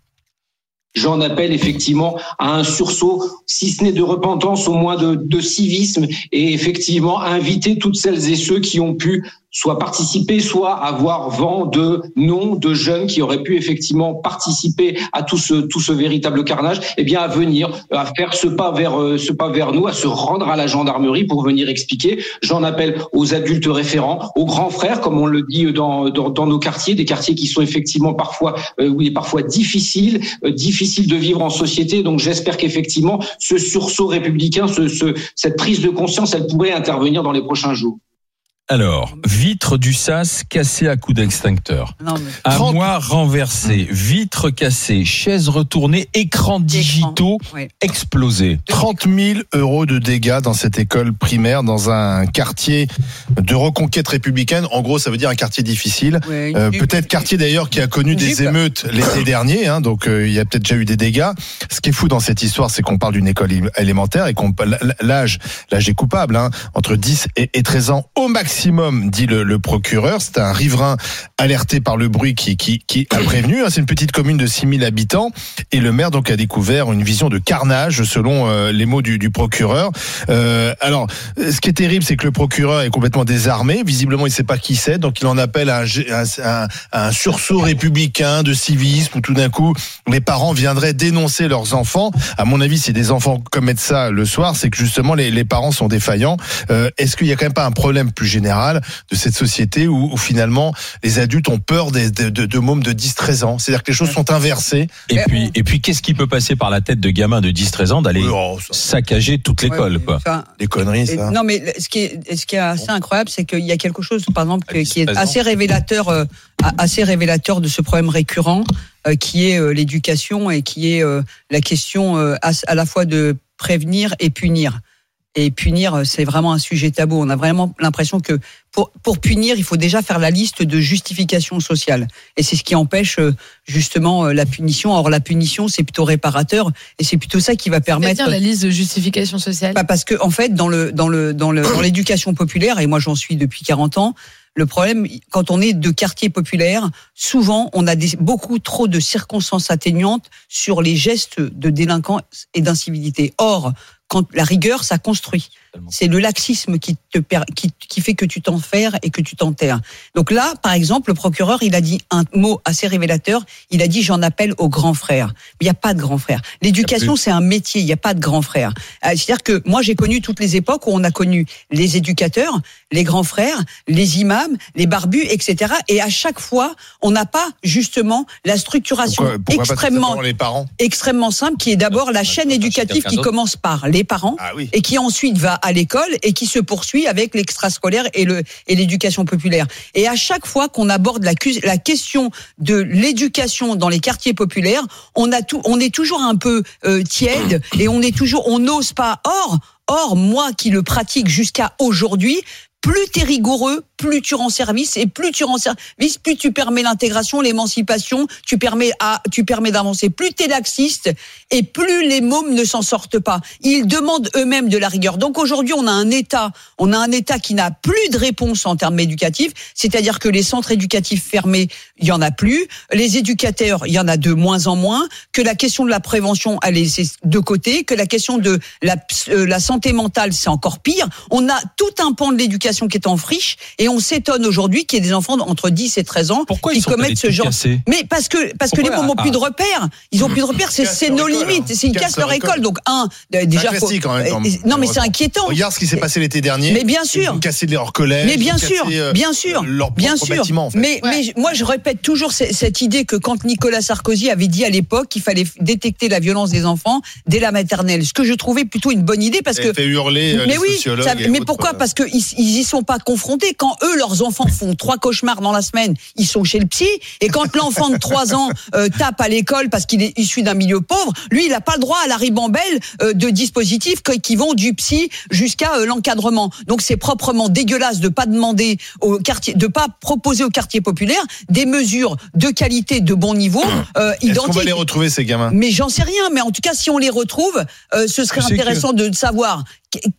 J'en appelle effectivement à un sursaut, si ce n'est de repentance, au moins de, civisme, et effectivement inviter toutes celles et ceux qui ont pu soit participer, soit avoir vent de noms de jeunes qui auraient pu effectivement participer à tout ce tout ce véritable carnage, eh bien à venir, à faire ce pas vers euh, nous, à se rendre à la gendarmerie pour venir expliquer. J'en appelle aux adultes référents, aux grands frères, comme on le dit dans nos quartiers, des quartiers qui sont effectivement parfois euh, oui parfois difficiles, euh, difficiles de vivre en société. Donc j'espère qu'effectivement ce sursaut républicain, ce, ce cette prise de conscience, elle pourrait intervenir dans les prochains jours. Alors, vitre du sas cassée à coups d'extincteur. Armoire renversée, vitres cassées, chaises retournées, écrans digitaux oui. explosés. 30 000 euros de dégâts dans cette école primaire, dans un quartier de reconquête républicaine. En gros, ça veut dire un quartier difficile. Euh, peut-être quartier d'ailleurs qui a connu Une des jupe. émeutes l'été dernier, hein, donc euh, il y a peut-être déjà eu des dégâts. Ce qui est fou dans cette histoire, c'est qu'on parle d'une école élémentaire et qu'on l'âge, l'âge est coupable, hein, entre 10 et, et 13 ans au maximum, dit le, procureur. C'est un riverain alerté par le bruit qui, a prévenu. hein. C'est une petite commune de 6000 habitants et le maire donc a découvert une vision de carnage selon euh, les mots du, procureur. Euh, alors, ce qui est terrible, c'est que le procureur est complètement désarmé. Visiblement, il ne sait pas qui c'est, donc il en appelle à un, sursaut républicain de civisme où tout d'un coup les parents viendraient dénoncer leurs enfants. À mon avis, si des enfants commettent ça le soir, c'est que justement les, parents sont défaillants. Euh, Est-ce qu'il y a quand même pas un problème plus général de cette société où, où finalement les adultes ont peur des, de, de, de mômes de 10-13 ans. C'est-à-dire que les choses sont inversées. Et puis, et puis, qu'est-ce qui peut passer par la tête de gamin de 10-13 ans d'aller Oh, saccager toute l'école, Ouais, quoi? des conneries, ça. non, mais ce qui est, ce qui est assez incroyable, c'est qu'il y a quelque chose, par exemple, que- qui est 13 ans. assez révélateur, euh, assez révélateur de ce problème récurrent, euh, qui est euh, l'éducation et qui est euh, la question euh, à, à la fois de prévenir et punir. Et punir, euh, c'est vraiment un sujet tabou. On a vraiment l'impression que pour, pour punir, il faut déjà faire la liste de justifications sociales. Et c'est ce qui empêche euh, justement euh, la punition. Or, la punition, c'est plutôt réparateur et c'est plutôt ça qui va permettre. La liste de justification sociale. Bah, parce que en fait dans le dans le dans le dans l'éducation populaire et moi j'en suis depuis 40 ans le problème quand on est de quartier populaire souvent on a des, beaucoup trop de circonstances atténuantes sur les gestes de délinquance et d'incivilité or quand la rigueur ça construit c'est le laxisme qui te per- qui, qui fait que tu t'enferres et que tu t'enterres. Donc là par exemple le procureur il a dit un mot assez révélateur. Il a dit j'en appelle aux grands frères. Mais il n'y a pas de grands frères. L'éducation c'est un métier. Il n'y a pas de grands frères. Euh, C'est-à-dire que moi, j'ai connu toutes les époques où on a connu les éducateurs, les grands frères, les imams, les barbus, etc. Et à chaque fois, on n'a pas justement la structuration Pourquoi, pourquoi extrêmement, simplement les parents? extrêmement simple qui est d'abord la chaîne éducative quelqu'un qui commence par les parents Ah oui. et qui ensuite va à l'école et qui se poursuit avec l'extrascolaire et le et l'éducation populaire. Et à chaque fois qu'on aborde la, la question de l'éducation dans les quartiers populaires, on a tout, on est toujours un peu euh, tiède et on est toujours, on n'ose pas. Or, or moi qui le pratique jusqu'à aujourd'hui. Plus t'es rigoureux, plus tu rends service et plus tu rends service, plus tu permets l'intégration, l'émancipation, tu permets à, tu permets d'avancer. Plus t'es laxiste et plus les mômes ne s'en sortent pas. Ils demandent eux-mêmes de la rigueur. Donc aujourd'hui, on a un État, on a un État qui n'a plus de réponse en termes éducatifs, c'est-à-dire que les centres éducatifs fermés, il y en a plus, les éducateurs, il y en a de moins en moins, que la question de la prévention, elle est de côté, que la question de euh, la santé mentale, c'est encore pire. On a tout un pan de l'éducation qui est en friche et on s'étonne aujourd'hui qu'il y ait des enfants entre 10 et 13 ans Pourquoi qui ils commettent ce genre casser? Mais parce que parce que les mômes ont Ah. plus de repères, ils ont plus de [laughs] repères, c'est Ils nos limites, hein. c'est ils Ils cassent leur école. Donc un déjà faut- classique, en même temps, euh, non mais c'est inquiétant. Regarde ce qui s'est passé l'été dernier. Mais bien Ils sûr. ont cassé leur collège. Mais bien ils sûr, euh, bien sûr, leur bien sûr. bâtiment, en fait. Mais, moi, je répète toujours ce- cette idée que quand Nicolas Sarkozy avait dit à l'époque qu'il fallait détecter la violence des enfants dès la maternelle, ce que je trouvais plutôt une bonne idée parce que fait hurler euh, mais oui, mais pourquoi? euh, Parce qu'ils ils y sont pas confrontés. Quand eux, leurs enfants font trois cauchemars dans la semaine, ils sont chez le psy. Et quand l'enfant de trois ans euh, tape à l'école parce qu'il est issu d'un milieu pauvre, lui, il n'a pas le droit à la ribambelle euh, de dispositifs qui vont du psy jusqu'à euh, l'encadrement. Donc c'est proprement dégueulasse de pas demander au quartier, de pas proposer au quartier populaire des mesures de qualité, de bon niveau, euh, Est-ce qu'on va identiques. les retrouver ces gamins? Mais j'en sais rien. Mais en tout cas, si on les retrouve, euh, ce serait intéressant de savoir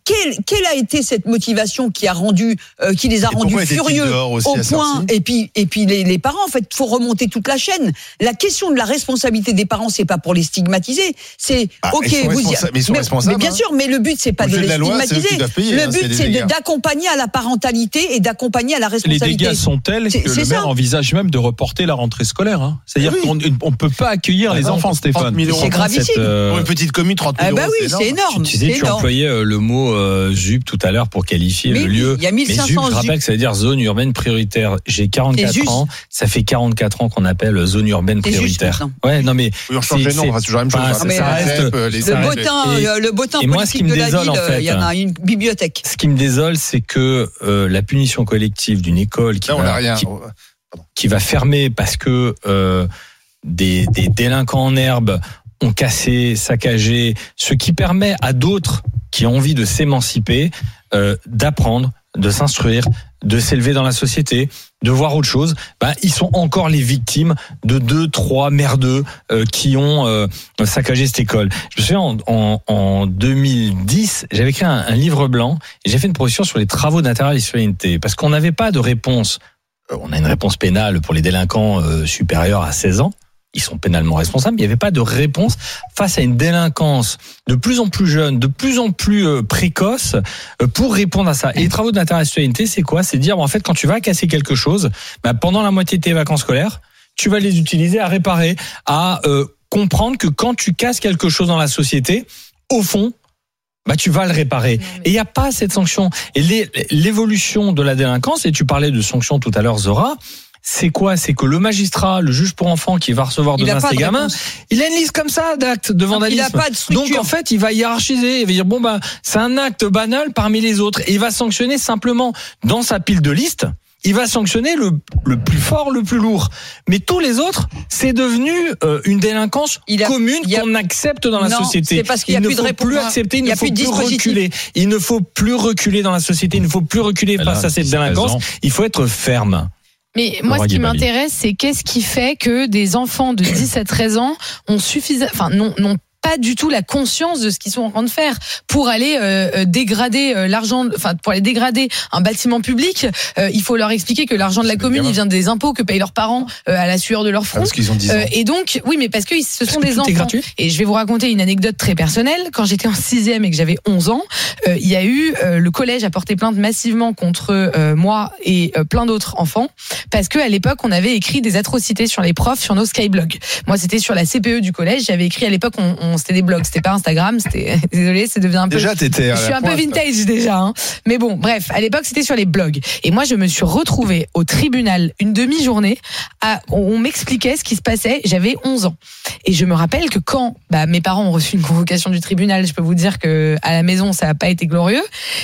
quelle, quelle a été cette motivation qui a rendu, euh, qui les a Et rendus furieux au point. Et puis, et puis les, les parents, en fait, faut remonter toute la chaîne. La question de la responsabilité des parents, c'est pas pour les stigmatiser. C'est Ah, ok, ils sont vous y- mais ils sont mais, responsables, mais bien hein. sûr, mais le but c'est pas Au de les de loi, stigmatiser. payer, le hein, but c'est d'accompagner à la parentalité et d'accompagner à la Les responsabilité. dégâts sont tels que le maire ça. envisage même de reporter la rentrée scolaire. hein. C'est-à-dire oui. qu'on on peut pas accueillir Ah les enfants, 30 Stéphane. 000 euros. C'est gravissime. Pour une petite commune, 30 000 Ah bah euros, oui, c'est énorme. Tu employais euh, le mot euh, ZUP tout à l'heure pour qualifier Mais le oui, lieu. il y a Mais 1500 ZUP, je rappelle que ça veut dire zone urbaine prioritaire. J'ai C'est 44 juste. ans, ça fait 44 ans qu'on appelle zone urbaine juste prioritaire. maintenant. Ouais, non mais Oui, on change les noms, toujours la même chose. Enfin, ça- reste- les Le Et- euh, le botin et moi, ce politique qui me de la désole, ville, en euh, fait, il y en a une bibliothèque. ce qui me désole, c'est que euh, la punition collective d'une école qui on va- n'a rien. qui- qui va fermer parce que euh, des, des délinquants en herbe ont cassé, saccagé, ce qui permet à d'autres qui ont envie de s'émanciper euh, d'apprendre, de s'instruire, de s'élever dans la société, de voir autre chose. Ben, ils sont encore les victimes de deux, trois merdeux euh, qui ont euh, saccagé cette école. Je me souviens en, en, en 2010, j'avais écrit un, un livre blanc et j'ai fait une proposition sur les travaux d'intérêt et citoyenneté parce qu'on n'avait pas de réponse euh, on a une réponse pénale pour les délinquants euh, supérieurs à 16 ans. Ils sont pénalement responsables. mais Il n'y avait pas de réponse face à une délinquance de plus en plus jeune, de plus en plus euh, précoce, euh, pour répondre à ça. Et les travaux de citoyenneté, c'est quoi? C'est dire, bon, en fait, quand tu vas casser quelque chose, bah, pendant la moitié de tes vacances scolaires, tu vas les utiliser à réparer, à euh, comprendre que quand tu casses quelque chose dans la société, au fond, bah tu vas le réparer. Et il n'y a pas cette sanction. Et l'évolution de la délinquance, et tu parlais de sanctions tout à l'heure, Zora, c'est quoi? C'est que le magistrat, le juge pour enfants qui va recevoir Il a demain ses de gamins, réponse. il a une liste comme ça d'actes de il vandalisme. n'a pas de. Donc en fait, il va hiérarchiser, il va dire bon bah c'est un acte banal parmi les autres et il va sanctionner simplement dans sa pile de liste. Il va sanctionner le, le plus fort, le plus lourd. Mais tous les autres, c'est devenu euh, une délinquance Il a- commune il qu'on accepte dans la Non, société. c'est parce qu'il y a il ne plus de faut réponse. plus accepter, il, Il y ne a faut plus reculer. Il ne faut plus reculer dans la société, il ne faut plus reculer Elle face à cette 16 délinquance. Il faut être ferme. Mais moi, ce qui m'intéresse, c'est qu'est-ce qui fait que des enfants de 10 à 13 ans ont suffisant, enfin, non, non pas du tout la conscience de ce qu'ils sont en train de faire pour aller euh, euh, dégrader euh, l'argent enfin pour aller dégrader un bâtiment public euh, il faut leur expliquer que l'argent de la commune il vient des impôts que payent leurs parents euh, à la sueur de leur Ah, front parce qu'ils ont 10 ans. Euh, et donc, oui, mais parce que ce sont des enfants. gratuit Et je vais vous raconter une anecdote très personnelle. Quand j'étais en sixième et que j'avais 11 ans, euh, il y a eu euh, le collège a porté plainte massivement contre euh, moi et euh, plein d'autres enfants parce que à l'époque on avait écrit des atrocités sur les profs sur nos skyblogs. Moi, c'était sur la CPE du collège. J'avais écrit à l'époque, on, on- c'était des blogs, c'était pas Instagram. C'était [laughs] désolé, c'est devenu un peu Déjà, t'étais. je suis un peu pointe. vintage déjà, hein. mais bon, bref, à l'époque c'était sur les blogs. Et moi je me suis retrouvée au tribunal une demi-journée. À, on m'expliquait ce qui se passait. J'avais 11 ans et je me rappelle que quand bah, mes parents ont reçu une convocation du tribunal, je peux vous dire que à la maison ça n'a pas été glorieux.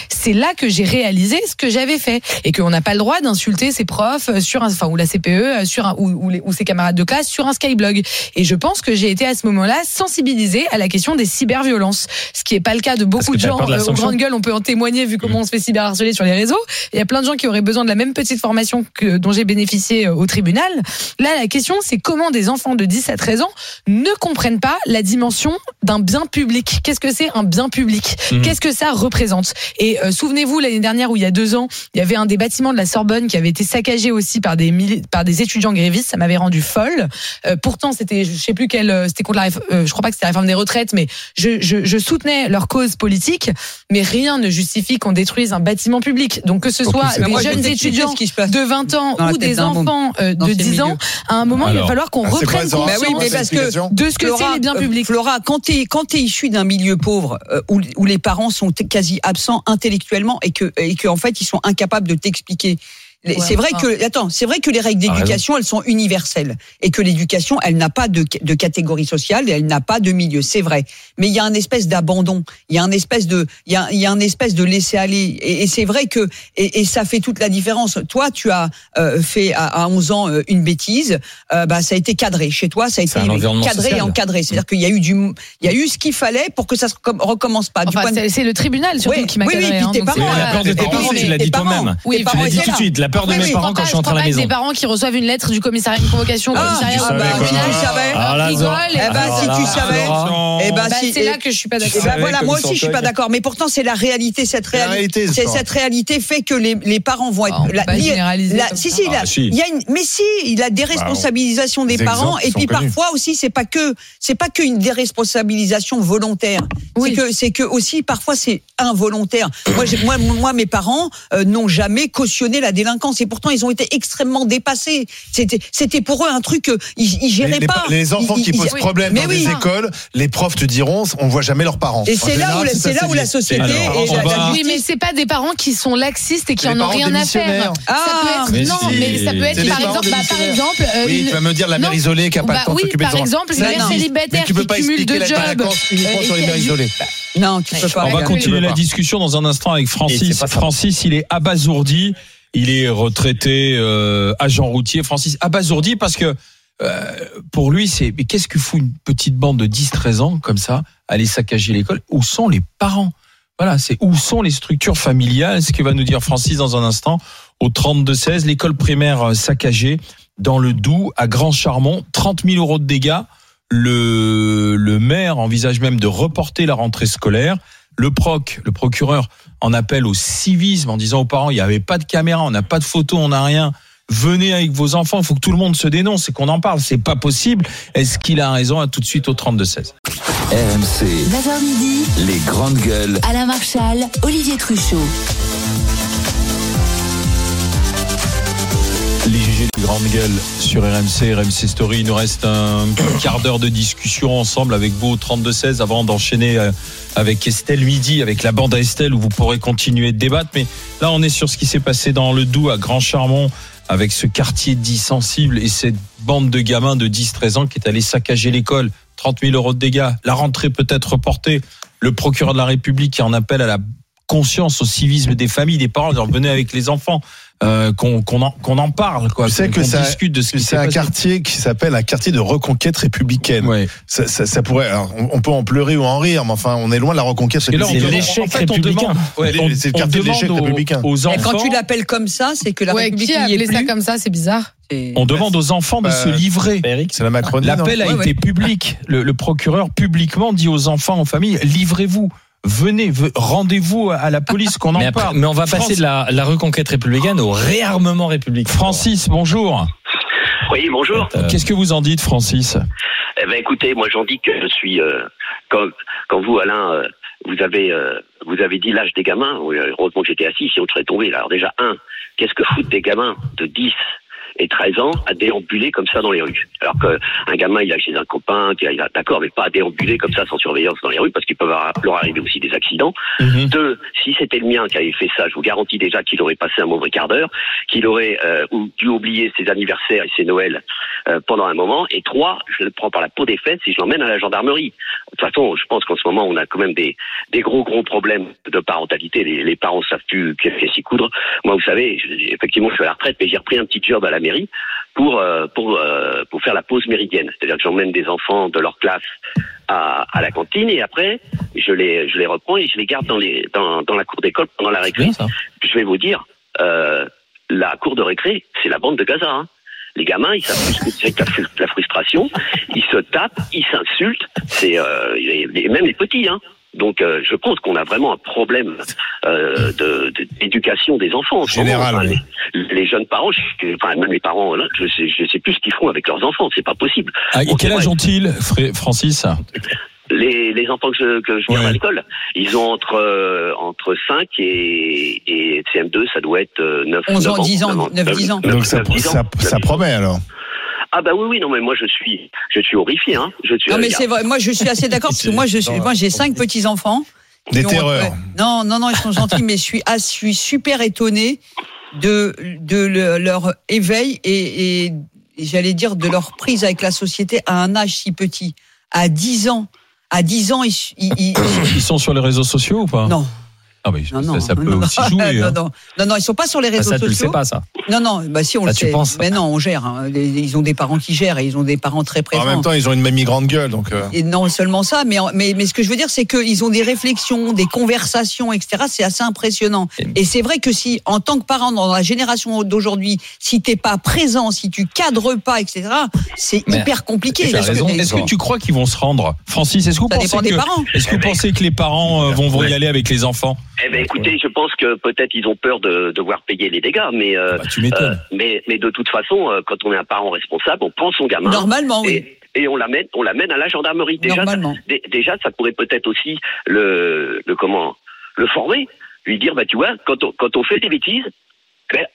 C'est là que j'ai réalisé ce que j'avais fait et qu'on n'a pas le droit d'insulter ses profs sur un, enfin ou la CPE sur un, ou, ou, les- ou ses camarades de classe sur un skyblog. Et je pense que j'ai été à ce moment-là sensibilisée à la question des cyberviolences, ce qui est pas le cas de beaucoup de gens de euh, aux grandes gueules. On peut en témoigner vu comment on se fait cyberharceler sur les réseaux. Il y a plein de gens qui auraient besoin de la même petite formation que dont j'ai bénéficié euh, au tribunal. Là, la question, c'est comment des enfants de 10 à 13 ans ne comprennent pas la dimension d'un bien public. Qu'est-ce que c'est un bien public Mhm. Qu'est-ce que ça représente Et euh, souvenez-vous l'année dernière où il y a deux ans, il y avait un des bâtiments de la Sorbonne qui avait été saccagé aussi par des par des étudiants grévistes. Ça m'avait rendu folle. Euh, pourtant, c'était je sais plus euh, c'était contre la, euh, je crois pas que c'était la réforme des retraites, mais je, je, je soutenais leur cause politique. Mais rien ne justifie qu'on détruise un bâtiment public. Donc que ce soit des jeunes étudiants de 20 ans ou des enfants euh, de ces 10 ans, à un moment, il va falloir qu'on reprenne conscience Bah oui, mais parce que de ce que c'est Flora, les biens euh, publics. Flora, quand t'es quand t'es issu d'un milieu pauvre euh, où, où les parents sont quasi absents intellectuellement et que et que en fait ils sont incapables de t'expliquer. Ouais, c'est vrai enfin. que attends, c'est vrai que les règles d'éducation elles sont universelles et que l'éducation elle n'a pas de, de catégorie sociale et elle n'a pas de milieu, c'est vrai. Mais il y a un espèce d'abandon, il y a un espèce de il y a, il y a un espèce de laisser aller et, et c'est vrai que et, et ça fait toute la différence. Toi tu as euh, fait à, à 11 ans euh, une bêtise, euh, bah ça a été cadré chez toi, ça a été cadré et encadré. C'est-à-dire qu'il y a eu du, il y a eu ce qu'il fallait pour que ça se recom- recommence pas. Enfin, de- c'est le tribunal surtout Oui, qui m'a oui, oui, cadré. hein, tes parents, tes parents, tu tes l'as dit toi-même. Oui, tu l'as dit tout de suite. La peur de mes parents quand je suis rentré à la maison. Des parents qui reçoivent une lettre du commissariat, une convocation au Ah, commissariat. savais, tribunal, quoi. Tu savais. Ah, Eh ben, si tu savais. Eh ben, Bah, si- c'est là que je suis pas Eh d'accord. voilà, moi aussi je suis pas d'accord, mais pourtant c'est la réalité, cette réalité, cette réalité fait que les, les parents vont être. Ah, si si, Ah, il y a une, mais si, il a déresponsabilisation des des parents et puis parfois aussi c'est pas que c'est pas qu'une déresponsabilisation volontaire, Oui. c'est que c'est que aussi parfois c'est involontaire. moi moi mes parents euh, n'ont jamais cautionné la délinquance et pourtant ils ont été extrêmement dépassés. C'était c'était pour eux un truc euh, ils, ils Les, géraient les- pas. les enfants Ils- qui ils- posent problème Mais dans oui. des écoles, les profs te diront, on voit jamais leurs parents. Et c'est là général, où la- c'est là où société Alors, et on la, va- Oui, mais c'est pas des parents qui sont laxistes et qui Les en ont rien à faire. missionnaires. ça peut Ah, être, mais non, si. mais ça peut C'est être les par exemple, bah, par exemple, euh, Oui, une- tu vas me dire la mère isolée qui a pas Bah le temps de oui, s'occuper de par exemple, une mère célibataire qui cumule deux la jobs. uniquement sur les mères isolées. non, tu peux pas. On va continuer la discussion dans un instant avec Francis. c'est. Francis, il est abasourdi. Il est retraité euh, agent routier. Francis abasourdi parce que euh, pour lui, c'est mais qu'est-ce que fout une petite bande de 10-13 ans comme ça aller saccager l'école? Où sont les parents? Voilà, c'est où sont les structures familiales? Ce que va nous dire Francis dans un instant. Au 32-16, l'école primaire euh, saccagée dans le Doubs à Grand Charmont, 30 000 euros de dégâts. Le, le maire envisage même de reporter la rentrée scolaire. Le proc, le procureur, en appelle au civisme en disant aux parents, il n'y avait pas de caméra, on n'a pas de photo, on n'a rien. Venez avec vos enfants, il faut que tout le monde se dénonce et qu'on en parle. C'est pas possible. Est-ce qu'il a raison À tout de suite au 32-16. RMC, 9h midi, les grandes gueules. Alain Marchal, Olivier Truchot. Les GG, les grandes gueules sur RMC, RMC Story. Il nous reste un [coughs] quart d'heure de discussion ensemble avec vous au 32-16 avant d'enchaîner euh, avec Estelle Midi, avec la bande à Estelle où vous pourrez continuer de débattre. Mais là, on est sur ce qui s'est passé dans le Doubs à Grand Charmont avec ce quartier dit sensible et cette bande de gamins de 10-13 ans qui est allé saccager l'école. 30 000 euros de dégâts. La rentrée peut être reportée. Le procureur de la République qui en appelle à la conscience, au civisme des familles, des parents, leur venez avec les enfants, euh, qu'on qu'on en, qu'on en parle, quoi. Tu sais que ça- discute de ce C'est un passé. quartier qui s'appelle un quartier de reconquête républicaine. Ouais. Ça, ça- ça pourrait, alors, on, peut en pleurer ou en rire, mais enfin, on est loin de la reconquête Et C'est républicaine. demande- l'échec en fait, on républicain. ouais, c'est le quartier de l'échec républicain. Aux Et enfants, quand tu l'appelles comme ça, c'est que la Ouais, République qui a appelé ça comme ça C'est bizarre. C'est- on demande aux enfants de Bah, se livrer. Eric C'est la Macronie. L'appel a Ouais, été ouais. public. Le, le procureur publiquement dit aux enfants, aux familles, livrez-vous. Venez, ve- rendez-vous à la police qu'on en mais, après- parle. mais on va passer de la, la reconquête républicaine au réarmement républicain. Francis, bonjour. Oui, bonjour. Euh, Qu'est-ce que vous en dites, Francis? Eh ben, écoutez, moi j'en dis que je suis euh, quand, quand vous, Alain, euh, vous avez euh, vous avez dit l'âge des gamins. Oui, heureusement que j'étais assis, sinon je serais tombé. Là. Alors déjà, un, qu'est-ce que foutent des gamins de 10 et 13 ans à déambuler comme ça dans les rues Alors qu'un gamin, il a chez un copain, il a- d'accord, mais pas à déambuler comme ça sans surveillance dans les rues, parce qu'il peut avoir- leur arriver aussi des accidents. Mhm. Deux, si c'était le mien qui avait fait ça, je vous garantis déjà qu'il aurait passé un mauvais quart d'heure, qu'il aurait euh, dû oublier ses anniversaires et ses Noëls euh, pendant un moment. Et trois, je le prends par la peau des fesses et je l'emmène à la gendarmerie. De toute façon, je pense qu'en ce moment, on a quand même des, des gros, gros problèmes de parentalité. Les, les parents savent plus qu'est-ce qu'est s'y coudre. Moi, vous savez, je- effectivement, je suis à la retraite, mais j'ai repris un petit job à la mairie pour euh, pour euh, pour faire la pause méridienne. C'est-à-dire que j'emmène des enfants de leur classe à, à la cantine et après, je les je les reprends et je les garde dans les dans, dans la cour d'école pendant la récré. Je vais vous dire, euh, la cour de récré, c'est la bande de Gaza. hein. Les gamins, ils savent plus que c'est que la, fru- la frustration. Ils se tapent, ils s'insultent. C'est euh, et- même les petits. Hein. Donc, euh, je pense qu'on a vraiment un problème euh, de- de- d'éducation des enfants. en. Général, Enfin, oui. les, les jeunes parents, je- enfin même les parents, là, je sais, je sais plus ce qu'ils font avec leurs enfants. C'est pas possible. Ah, Bon, quel âge ont-ils, Francis? Les, les enfants que je, que je viens Ouais. à l'école, ils ont entre euh, entre 5 et, et CM2, ça doit être euh, 9, 11 9 ans, 10 ans, 9, 10 ans. Donc ça, 9, 10 ans, ça, 9, ça 10 ans. promet alors. Ah bah oui oui non mais moi je suis je suis horrifié hein. Je suis Non mais euh, c'est vrai. Moi je suis assez d'accord [laughs] parce que moi je suis, moi j'ai cinq petits enfants. Des ont- terreurs. ouais. Non non non ils sont gentils mais je suis ah, je suis super étonné de de le- leur éveil et, et, et j'allais dire de leur prise avec la société à un âge si petit. À 10 ans. À 10 ans ils, ils- ils- Ils sont sur les réseaux sociaux ou pas? Non Ah oui, non ça, non ça peut [laughs] non, aussi non, jouer. non, hein. non non non ils sont pas sur les réseaux ça, tu le sociaux. sais pas, ça. Non non bah si on Ça, le tu sait. penses Mais non on gère. hein. Ils ont des parents qui gèrent et ils ont des parents très présents. En même temps, ils ont une mamie grande gueule, donc. euh, Et non seulement ça, mais, mais, mais ce que je veux dire, c'est qu'ils ont des réflexions, des conversations, etc. C'est assez impressionnant. Et c'est vrai que si, en tant que parent dans la génération d'aujourd'hui, si t'es pas présent, si tu cadres pas, etc., c'est Mais- hyper compliqué. Est-ce que, tu crois qu'ils vont se rendre? Francis, est-ce que vous Ça pensez que, parents. est-ce que vous pensez que les parents euh, vont, vont y aller avec les enfants? Eh ben écoutez, je pense que peut-être ils ont peur de devoir payer les dégâts, mais euh, Bah, Tu euh, mais mais de toute façon, euh, quand on est un parent responsable, on prend son gamin Normalement, oui. et et on l'amène on l'amène à la gendarmerie. Déjà, ça, Normalement. dé- déjà ça pourrait peut-être aussi le le comment le former, lui dire bah tu vois quand on quand on fait des bêtises,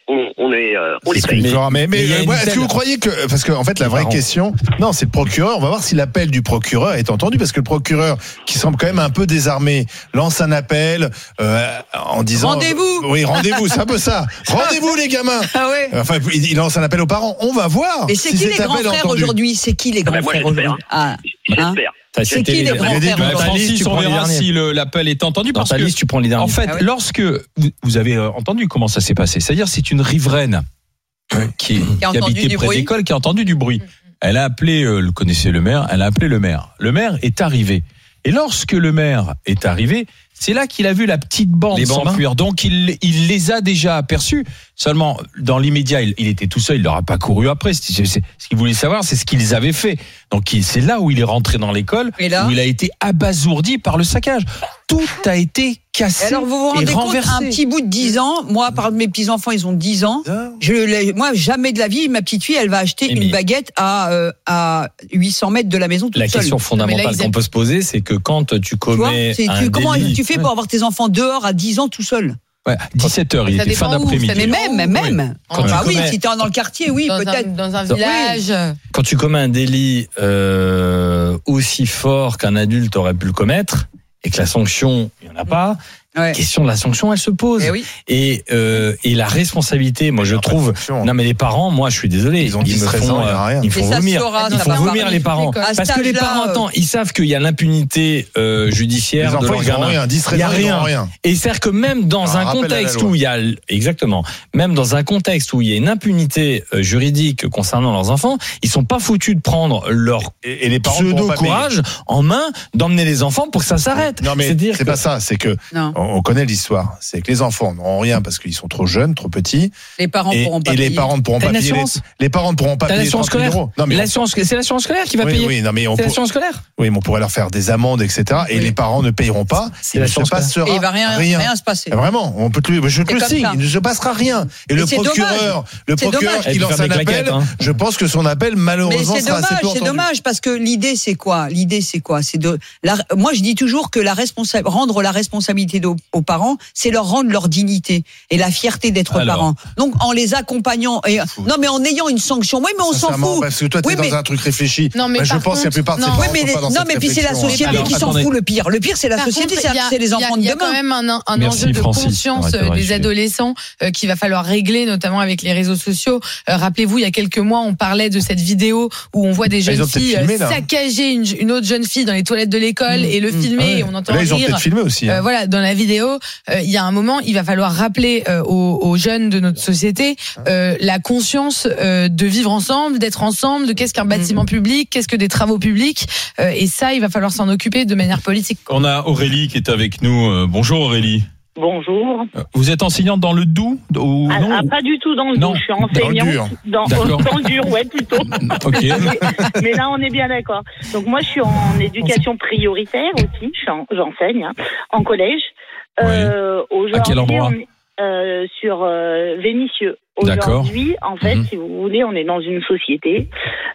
on, on est euh, on les paye. fera. Mais, mais, mais euh, ouais, est-ce que vous croyez que parce que en fait la vraie question non c'est le procureur. On va voir si l'appel du procureur est entendu parce que le procureur qui semble quand même un peu désarmé lance un appel euh, en disant Rendez-vous. Oui rendez-vous c'est un peu ça. [laughs] Rendez-vous les gamins. Ah ouais. enfin il il lance un appel aux parents. On va voir Mais c'est si qui cet les grands est frères aujourd'hui? C'est qui les Ah grands ben, moi, frères aujourd'hui? Ah, hein? J'espère. C'est qui les grands. Bah, Francis, tu on prends les verra derniers. si l'appel est entendu Dans parce ta que liste, tu prends les derniers. En fait, Ah lorsque vous- avez entendu comment ça s'est passé, c'est-à-dire c'est une riveraine qui, qui entendu habitait près d'école, qui a entendu du bruit. Elle a appelé, euh, le connaissait le maire, elle a appelé le maire. Le maire est arrivé. Et lorsque le maire est arrivé, c'est là qu'il a vu la petite bande s'enfuir. Donc il, il les a déjà aperçus. Seulement, dans l'immédiat, il, il était tout seul, il leur a pas couru après. Ce qu'il voulait savoir, c'est ce qu'ils avaient fait. Donc c'est là où il est rentré dans l'école, où il a été abasourdi par le saccage. Tout a été Et cassé alors vous vous rendez compte, un petit bout de 10 ans, moi par mes petits enfants ils ont 10 ans, je moi jamais de la vie, ma petite fille elle va acheter Mais- une baguette à, euh, à 800 mètres de la maison toute La seule. question fondamentale qu'on peut se poser, c'est que quand tu Tu vois, commets un tu- comment délit, tu fais pour avoir tes enfants dehors à 10 ans tout seul Ouais, 17h, il Ça était fin d'après-midi. Mais même, même. Quand bah tu oui, commets- si t'es dans le quartier, oui, peut-être. dans un Oui. village. Quand tu commets un délit euh, aussi fort qu'un adulte aurait pu le commettre et que la sanction, il n'y en a pas, Ouais. la question de la sanction, elle se pose. Eh oui. Et, euh, et la responsabilité, moi je trouve. Non mais les parents, moi je suis désolé, Ils ont me 10, 13 font, ans, il y a euh, rien. ils me font vomir, ils font vomir les parents. Parce que les parents, attends, ils savent qu'il y a l'impunité euh, Les judiciaire de enfants, leur ils ont gamin. rien. 10, Il 13 y a ils rien. rien. Et c'est-à-dire que même dans Un contexte où il y a exactement, même dans un contexte où il y a une impunité euh, juridique concernant leurs enfants, ils sont pas foutus de prendre leur Et, et les parents pourront pseudo courage en main d'emmener les enfants pour que ça s'arrête. Non mais c'est que- pas ça, c'est que. On on connaît l'histoire. C'est que les enfants n'auront rien parce qu'ils sont trop jeunes, trop petits, Les parents et, pourront pas et les parents ne pourront pas payer. Les, les parents ne pourront pas payer l'assurance 30 000 scolaire. euros. Non mais on- L'assurance, c'est l'assurance scolaire qui va oui, payer. oui, non mais on C'est pour- l'assurance scolaire. oui, mais on pourrait leur faire des amendes, etc. Et Oui. les parents ne payeront pas. C'est Il ne se passera Et il va rien, rien. se passer. Vraiment, on peut te le, je te le signe, il ne se passera rien. Et le procureur, le procureur qui lance un appel, hein. je pense que son appel Mais malheureusement c'est sera assez dommage, peu c'est dommage parce que l'idée c'est quoi? L'idée c'est quoi? C'est de moi je dis toujours que la rendre la responsabilité aux, aux parents, c'est leur rendre leur dignité et la fierté d'être parents. Donc en les accompagnant et non mais en ayant une sanction. Oui mais on s'en fout. Parce que toi, tu es Oui, dans mais- un truc réfléchi. Non, mais Moi, je pense que la contre, plupart de ces Oui, mais les- non mais puis c'est la réflexion. société Alors, qui s'en fout le pire. Le pire c'est la Par société, c'est y a- les il y a- enfants Il y de a quand demain. même un, un Merci, enjeu de Francis. conscience de euh, des adolescents euh, qu'il va falloir régler, notamment avec les réseaux sociaux. Euh, Rappelez-vous, il y a quelques mois, on parlait de cette vidéo où on voit des Ah, ils jeunes filles euh, saccager une, une autre jeune fille dans les toilettes de l'école Mmh, et le mmh. filmer Ouais. et on entend Là, ils ont rire. peut-être filmé aussi. hein. Voilà, dans la vidéo, euh, il y a un moment, il va falloir rappeler euh, aux, aux jeunes de notre société euh, la conscience euh, de vivre ensemble, d'être ensemble, de qu'est-ce qu'un bâtiment public, qu'est-ce que des travaux publics, euh, et ça, il va falloir s'en occuper de manière politique. On a Aurélie qui est avec nous. Euh, Bonjour Aurélie. Bonjour. Vous êtes enseignante dans le Doubs ou Ah, non ah, pas du tout dans le dos, je suis dans le enseignante. dur. Dans, [laughs] dans le dur, ouais, plutôt. [laughs] Ok. Mais là, on est bien d'accord. Donc moi, je suis en éducation prioritaire aussi. J'enseigne hein, en collège. Euh, À quel aujourd'hui, endroit on est, euh, Sur euh. D'accord. Aujourd'hui, en fait, Mhm. si vous voulez, on est dans une société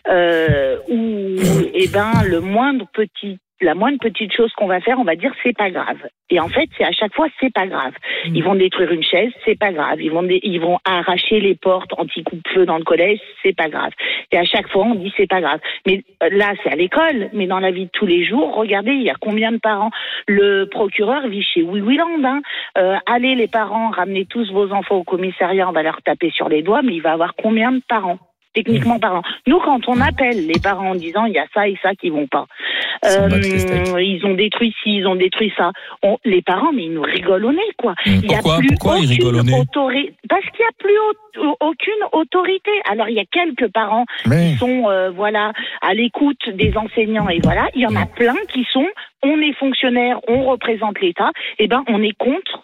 euh, où, eh ben, le moindre petit la moindre petite chose qu'on va faire, on va dire c'est pas grave. Et en fait, c'est à chaque fois c'est pas grave. Ils vont détruire une chaise, c'est pas grave. Ils vont ils vont arracher les portes anti-coupe-feu dans le collège, c'est pas grave. Et à chaque fois, on dit c'est pas grave. Mais euh, là, c'est à l'école, mais dans la vie de tous les jours, regardez, il y a combien de parents? Le procureur vit chez Wiwiland. Hein. Euh, allez, les parents, ramenez tous vos enfants au commissariat, on va leur taper sur les doigts, mais il va avoir combien de parents? Techniquement parents. Nous, quand on appelle les parents en disant il y a ça et ça qui vont pas, euh, ils ont détruit ci, ils ont détruit ça. On- les parents, mais ils nous rigolent au nez, quoi. Il y a Pourquoi plus Pourquoi ils rigolent au nez Parce qu'il n'y a plus au- aucune autorité. Alors, il y a quelques parents Mais qui sont euh, voilà à l'écoute des enseignants et voilà il y en a plein qui sont on est fonctionnaire on représente l'État et ben on est contre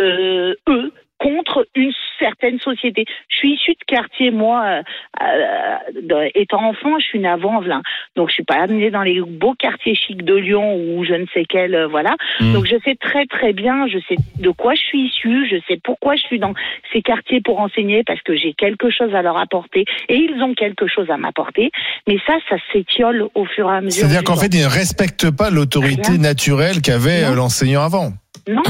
euh, eux contre une certaine société. Je suis issue de quartier, moi, euh, euh, étant enfant, je suis née à Vanvelin. Donc, je suis pas amenée dans les beaux quartiers chics de Lyon ou je ne sais quel, euh, voilà. Mm. Donc, je sais très, très bien, je sais de quoi je suis issue, je sais pourquoi je suis dans ces quartiers pour enseigner parce que j'ai quelque chose à leur apporter et ils ont quelque chose à m'apporter. Mais ça, ça s'étiole au fur et à mesure. c'est-à-dire qu'en fait, ils ne respectent pas l'autorité naturelle qu'avait euh, l'enseignant avant. Non.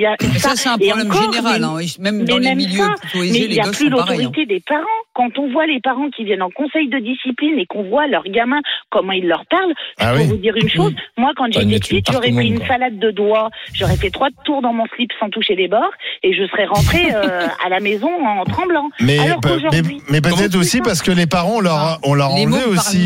Il y a Mais ça, c'est un problème encore, général. mais- hein. Même dans les même milieux ça, plutôt Mais aisés, il n'y a plus hein. l'autorité des parents. Quand on voit les parents qui viennent en conseil de discipline et qu'on voit leurs gamins, comment ils leur parlent, Ah je peux oui. vous dire une chose. Moi, quand T'as une j'étais étude petite, par j'aurais pris une quoi. salade de doigts, j'aurais fait trois tours dans mon slip sans toucher les bords et je serais rentrée [laughs] euh, à la maison en tremblant. Mais, peut-être aussi parce que les parents, on leur a, on leur a Les mots enlevé aussi.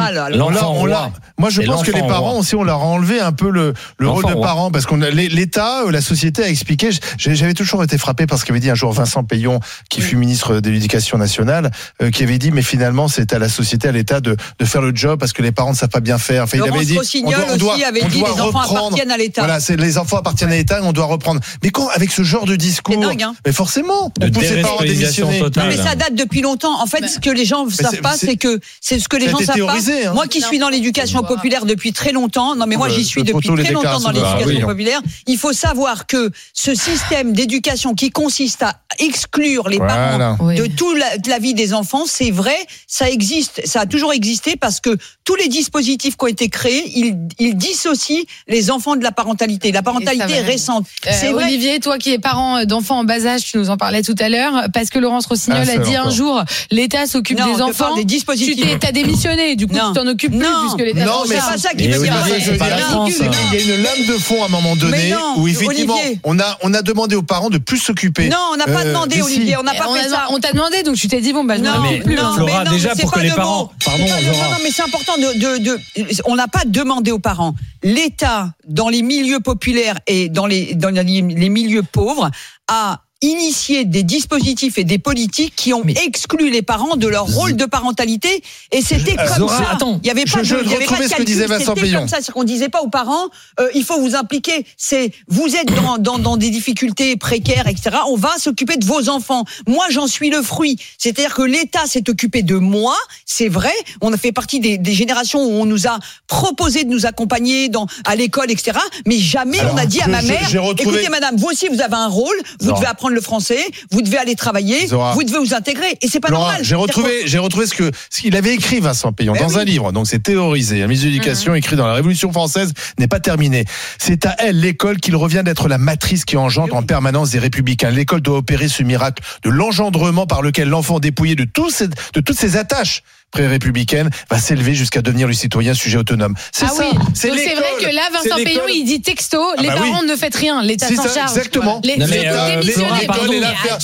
moi, je pense que les parents aussi, on leur a enlevé un peu le, le rôle de roi. parent parce qu'on l'État, euh, la société a expliqué. J'avais toujours été frappé par ce qu'avait dit un jour Vincent Payon, qui fut ministre de l'Éducation nationale, euh, qui avait dit mais finalement c'est à la société, à l'État de, de faire le job parce que les parents ne savent pas bien faire. Enfin, il avait dit Rossignol aussi avait on dit doit les enfants reprendre. appartiennent à l'État. Voilà, c'est les enfants appartiennent à l'État et on doit reprendre. Mais quand avec ce genre de discours, dingue, hein. mais forcément, De on pousse les parents à démissionner. totale. Mais ça date depuis longtemps. En fait, ce que les gens ne savent pas, c'est- que c'est ce que les gens été savent théorisé, pas. hein. Moi qui suis dans l'éducation populaire depuis très longtemps, non mais moi j'y suis depuis très longtemps dans de- l'éducation Ah oui. populaire. Il faut savoir que ce, ce système d'éducation qui consiste à exclure les Voilà. parents Oui. de toute la, de la vie des enfants, c'est vrai, ça existe, ça a toujours existé parce que tous les dispositifs qui ont été créés, ils, ils dissocient les enfants de la parentalité. La parentalité est récente. Euh, c'est vrai. Olivier, toi qui es parent d'enfants en bas âge, tu nous en parlais tout à l'heure, parce que Laurence Rossignol Un a dit un jour, l'État s'occupe des enfants. des Tu dispositifs. t'es, t'as démissionné, du coup Non. tu t'en occupes plus Non. puisque l'État. Non, mais c'est pas ça qui. France, hein. Il y a une lame de fond à un moment donné où effectivement on a on a demandé aux parents de plus s'occuper. Non, on n'a pas Euh, demandé, Olivier, on n'a pas on, fait a- ça. on t'a demandé, donc tu t'es dit, bon, bah, Non, m'en mais occupe plus. non, Flora, mais non, déjà, mais c'est pour que pas les le parents-. Pardon, pas. Non, non, mais c'est important de, de, de- on n'a pas demandé aux parents. L'État, dans les milieux populaires et dans les, dans les les milieux pauvres, a initié des dispositifs et des politiques qui ont exclu les parents de leur rôle de parentalité et c'était Euh, comme Zora, ça. attends. il y avait Je- pas de, je y avait pas de ce que calcul, disait Vincent c'était comme ça, c'est qu'on disait pas aux parents, euh, il faut vous impliquer. C'est vous êtes dans, dans, dans des difficultés précaires, etc. On va s'occuper de vos enfants. Moi, j'en suis le fruit. C'est-à-dire que l'État s'est occupé de moi. C'est vrai. On a fait partie des, des générations où on nous a proposé de nous accompagner dans à l'école, etc. Mais jamais Alors, on a dit à je- ma je- mère retrouvé- écoutez, madame, vous aussi, vous avez un rôle. Vous devez apprendre le français. Vous devez aller travailler. Zora. Vous devez vous intégrer. Et c'est pas Laura, normal. j'ai retrouvé, j'ai retrouvé ce que ce qu'il avait écrit Vincent Payon Ben dans oui. Un livre. Donc c'est théorisé. La mise d'éducation écrit dans la Révolution française n'est pas terminée. C'est à elle l'école qu'il revient d'être la matrice qui engendre en permanence des républicains. L'école doit opérer ce miracle de l'engendrement par lequel l'enfant dépouillé de ses- de toutes ses attaches pré-républicaines va s'élever jusqu'à devenir le citoyen sujet autonome. C'est Ah ça. oui, C'est vrai que là, Vincent. Payon, il dit texto, les bah parents ne faites rien, l'État C'est s'en ça, charge. exactement. Les, Non, mais, euh, Flora, pardon.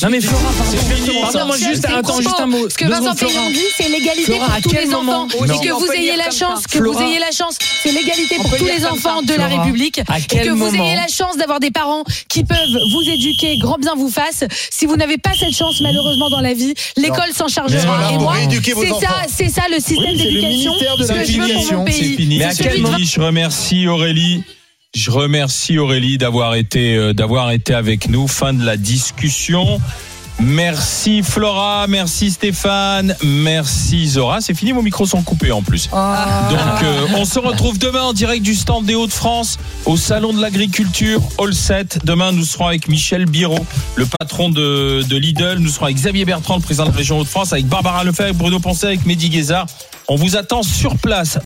Non mais Flora, pardon. Moi juste, attends, un mot. Ce que Vincent. Payon dit, c'est l'égalité pour tous les enfants. Et que vous ayez la chance, que vous ayez la chance, c'est l'égalité pour tous les enfants de la République. Et que vous ayez la chance d'avoir des parents qui peuvent vous éduquer, grand bien vous fasse. Si vous n'avez pas cette chance, malheureusement, dans la vie, l'école s'en chargera. Et moi, c'est ça. C'est ça le système Oui, c'est le d'éducation ministère de que la je veux pour Éducation, mon C'est pays. fini. Mais à C'est quel moment Je remercie Aurélie. Je remercie Aurélie d'avoir été euh, d'avoir été avec nous. Fin de la discussion. Merci Flora, merci Stéphane, merci Zora. C'est fini, vos micros sont coupés en plus. Donc euh, on se retrouve demain en direct du stand des Hauts-de-France au salon de l'agriculture All 7. Demain nous serons avec Michel Biro, le patron de, de Lidl. Nous serons avec Xavier Bertrand, le président de la région Hauts-de-France, avec Barbara Lefebvre, Bruno Poncet, avec Mehdi Guézard. On vous attend sur place